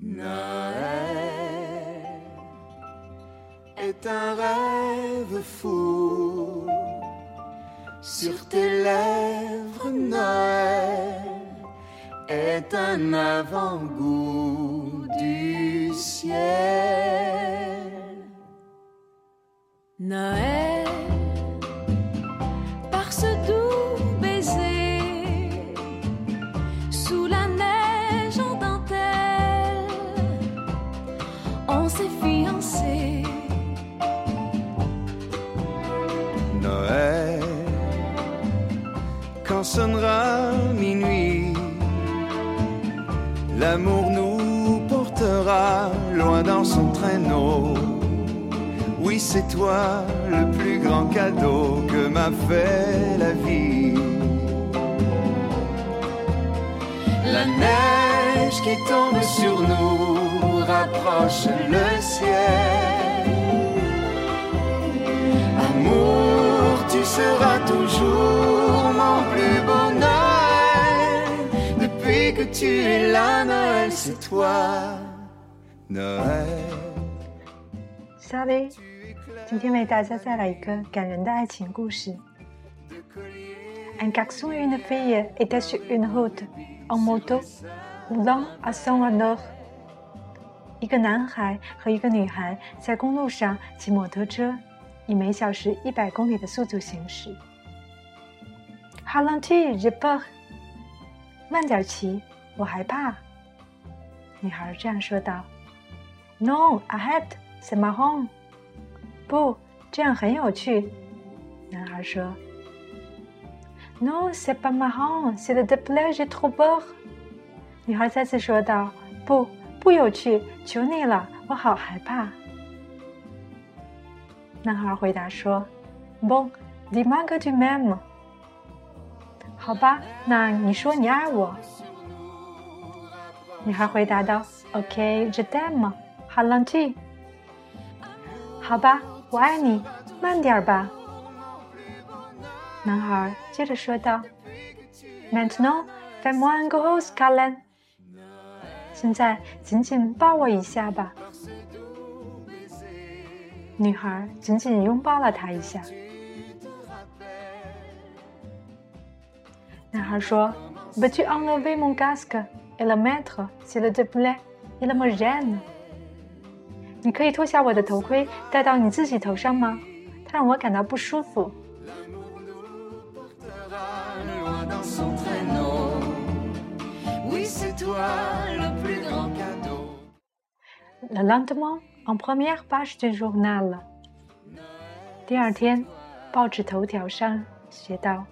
Noël est un rêve fou sur tes lèvres. Noël est un avant-goût du ciel. Noël, sonnera minuit, l'amour nous portera loin dans son traîneau. Oui, c'est toi le plus grand cadeau que m'a fait la vie. La neige qui tombe sur nous rapproche le ciel. Amour, tu seras toujours tu es là, Noël, c'est toi. Noël. 沙雷，今天为大家带来一个感人的爱情故事。Un garçon et une fille étaient sur une route en moto, roulant à son honneur. 一个男孩和一个女孩在公路上骑摩托车，以每小时一百公里的速度行驶。Ralentis, j'ai peur。慢点骑，我害怕。女孩这样说道。Non, arrête, c'est marrant。不，这样很有趣。男孩说。Non, c'est pas marrant, c'est le déplaire, j'ai trop peur。女孩再次说道：“不，不有趣，求你了，我好害怕。”男孩回答说：“Bon, dis-moi que tu m'aimes。”好吧，那你说你爱我。女孩回答道：“OK, je t'aime. Ralentis。”好吧，我爱你，慢点吧。男孩接着说道：“Maintenant, fais-moi un gros câlin。”现在紧紧抱我一下吧。女孩紧紧拥抱了他一下。男孩说：“Veux-tu enlever mon casque et le mettre s'il te plaît? Il me gêne。”你可以脱下我的头盔，戴到你自己头上吗？它让我感到不舒服。 loin dans son traîneau. Oui, c'est toi le plus grand cadeau. Le lendemain, en première page du journal. 第二天，报纸头条上写道：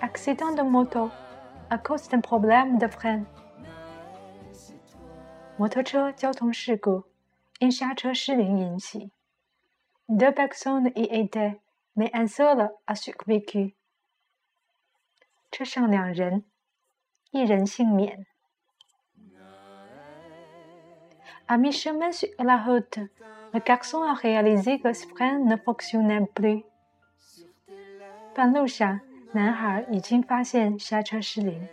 Accident de moto à cause d'un problème de frein。 摩托车交通事故因刹车失灵引起。Deux personnes y étaient, mais un seul a survécu。车上两人，一人幸免。À mi-chemin sur la route, le garçon a réalisé que ses freins ne fonctionnaient plus. 半路上，男孩已经发现刹车失灵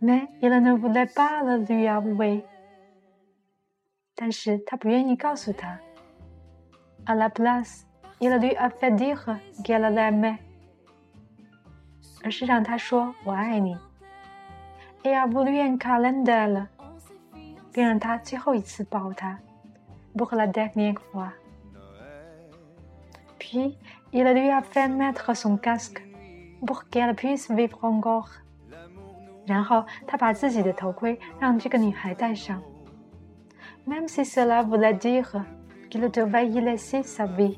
mais il ne voulait pas le lui avouer. Mais À la place, il lui a fait dire qu'elle l'aimait. et a voulu un câlin d'elle, pour la dernière fois. Puis, il lui a fait mettre son casque pour qu'elle puisse vivre encore. 然后他把自己的头盔让这个女孩戴上，même si cela voulait dire qu'il devait y laisser sa vie。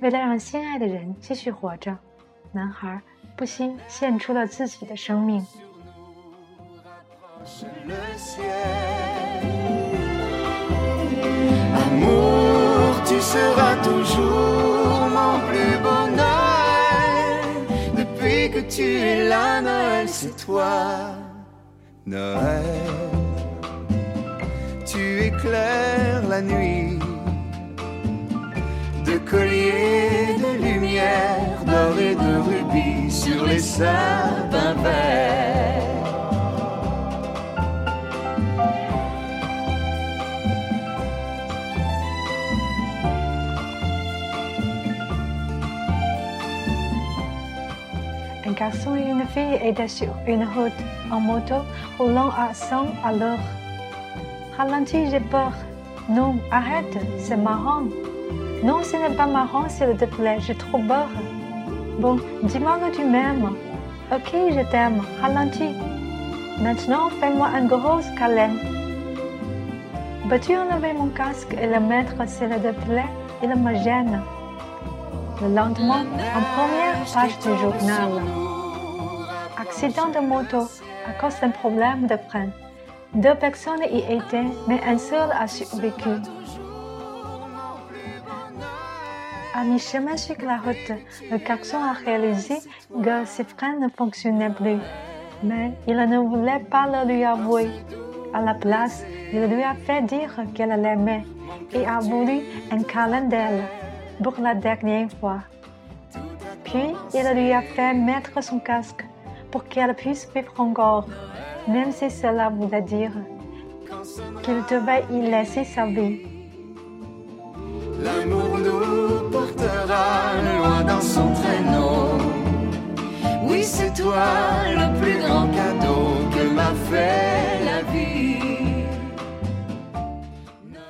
为了让心爱的人继续活着，男孩。不惜献出了自己的生命。Le ciel. Amour, tu seras toujours tu es là, Noël, c'est toi. Noël, tu éclaires la nuit de colliers de lumière, d'or et de rubis sur les sapins garçon et une fille étaient sur une route en moto roulant à 100 à l'heure. Ralentis, j'ai peur. Non, arrête, c'est marrant. Non, ce n'est pas marrant, s'il te plaît, j'ai trop peur. Bon, dis-moi que tu m'aimes. Ok, je t'aime, ralentis. Maintenant, fais-moi un gros câlin. Peux-tu enlever mon casque et le mettre, s'il te plaît Il me gêne. Le lendemain, en première page du journal. Accident de moto à cause d'un problème de frein. Deux personnes y étaient, mais un seul a survécu. À mi-chemin sur la route, le garçon a réalisé que ses freins ne fonctionnaient plus, mais il ne voulait pas le lui avouer. À la place, il lui a fait dire qu'elle l'aimait et a voulu un câlin d'elle pour la dernière fois. Puis, il lui a fait mettre son casque pour qu'elle puisse vivre encore, même si cela voulait dire qu'il devait y laisser sa vie. L'amour nous portera loin dans son traîneau. Oui, c'est toi le plus grand